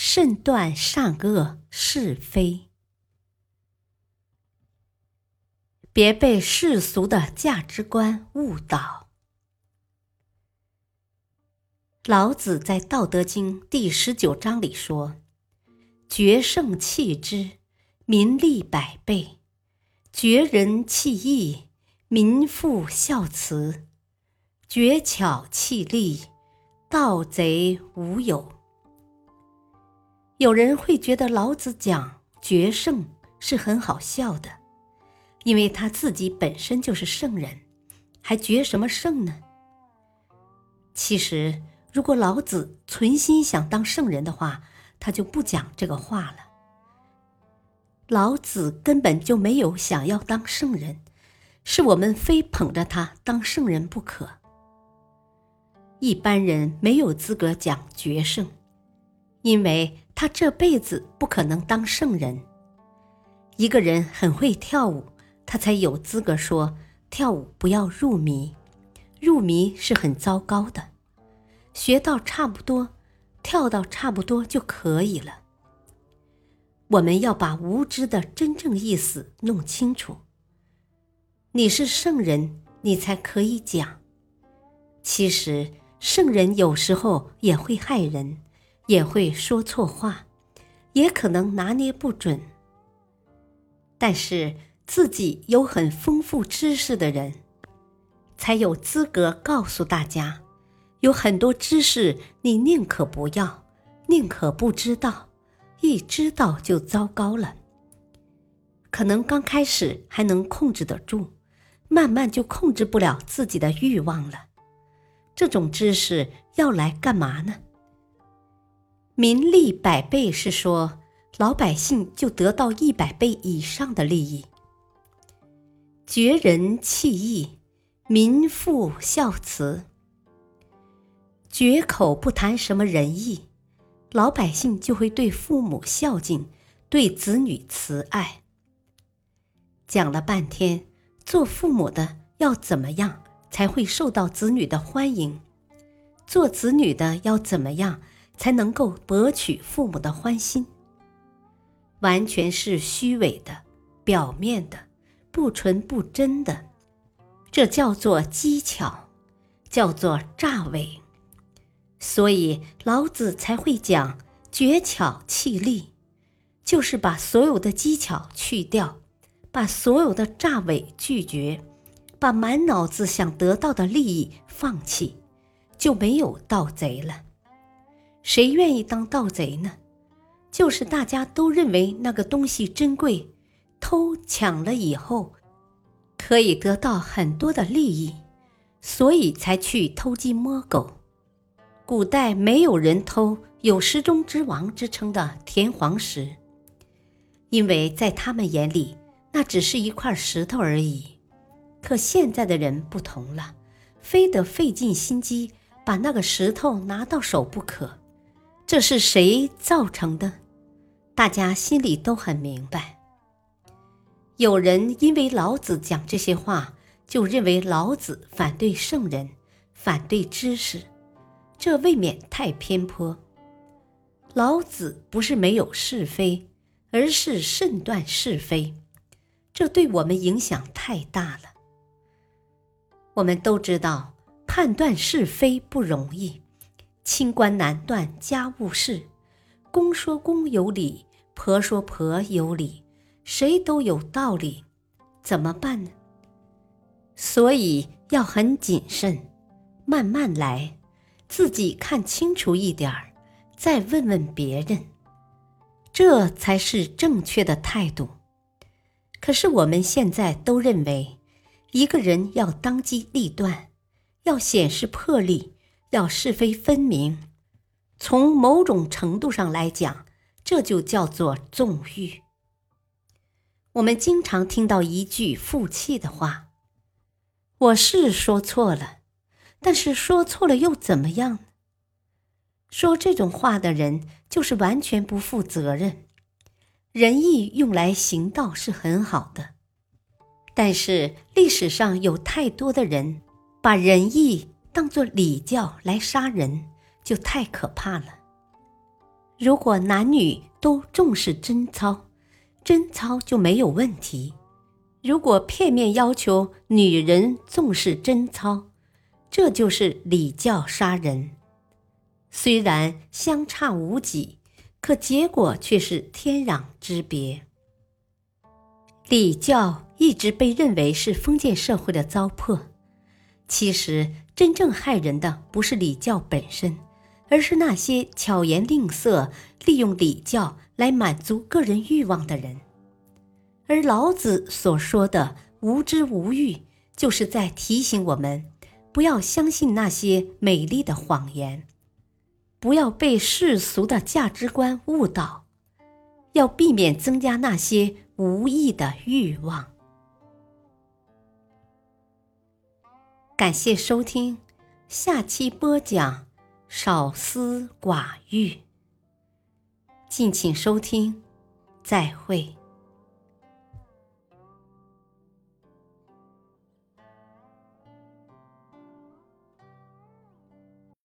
慎断善恶是非，别被世俗的价值观误导。老子在《道德经》第十九章里说：“绝胜弃之，民利百倍；绝人弃义，民复孝慈；绝巧弃利，盗贼无有。”有人会觉得老子讲决胜是很好笑的，因为他自己本身就是圣人，还决什么胜呢？其实，如果老子存心想当圣人的话，他就不讲这个话了。老子根本就没有想要当圣人，是我们非捧着他当圣人不可。一般人没有资格讲决胜，因为。他这辈子不可能当圣人。一个人很会跳舞，他才有资格说跳舞不要入迷，入迷是很糟糕的。学到差不多，跳到差不多就可以了。我们要把无知的真正意思弄清楚。你是圣人，你才可以讲。其实圣人有时候也会害人。也会说错话，也可能拿捏不准。但是自己有很丰富知识的人，才有资格告诉大家，有很多知识你宁可不要，宁可不知道，一知道就糟糕了。可能刚开始还能控制得住，慢慢就控制不了自己的欲望了。这种知识要来干嘛呢？民利百倍是说，老百姓就得到一百倍以上的利益。绝人弃义，民复孝慈。绝口不谈什么仁义，老百姓就会对父母孝敬，对子女慈爱。讲了半天，做父母的要怎么样才会受到子女的欢迎？做子女的要怎么样？才能够博取父母的欢心，完全是虚伪的、表面的、不纯不真的，这叫做机巧，叫做诈伪。所以老子才会讲“绝巧弃利”，就是把所有的机巧去掉，把所有的诈伪拒绝，把满脑子想得到的利益放弃，就没有盗贼了。谁愿意当盗贼呢？就是大家都认为那个东西珍贵，偷抢了以后，可以得到很多的利益，所以才去偷鸡摸狗。古代没有人偷有石中之王之称的田黄石，因为在他们眼里那只是一块石头而已。可现在的人不同了，非得费尽心机把那个石头拿到手不可。这是谁造成的？大家心里都很明白。有人因为老子讲这些话，就认为老子反对圣人，反对知识，这未免太偏颇。老子不是没有是非，而是慎断是非，这对我们影响太大了。我们都知道，判断是非不容易。清官难断家务事，公说公有理，婆说婆有理，谁都有道理，怎么办呢？所以要很谨慎，慢慢来，自己看清楚一点儿，再问问别人，这才是正确的态度。可是我们现在都认为，一个人要当机立断，要显示魄力。要是非分明，从某种程度上来讲，这就叫做纵欲。我们经常听到一句负气的话：“我是说错了，但是说错了又怎么样？”说这种话的人就是完全不负责任。仁义用来行道是很好的，但是历史上有太多的人把仁义当作礼教来杀人，就太可怕了。如果男女都重视贞操，贞操就没有问题；如果片面要求女人重视贞操，这就是礼教杀人。虽然相差无几，可结果却是天壤之别。礼教一直被认为是封建社会的糟粕，其实真正害人的不是礼教本身。而是那些巧言令色、利用礼教来满足个人欲望的人，而老子所说的“无知无欲”，就是在提醒我们，不要相信那些美丽的谎言，不要被世俗的价值观误导，要避免增加那些无益的欲望。感谢收听，下期播讲。少私寡欲，敬请收听，再会。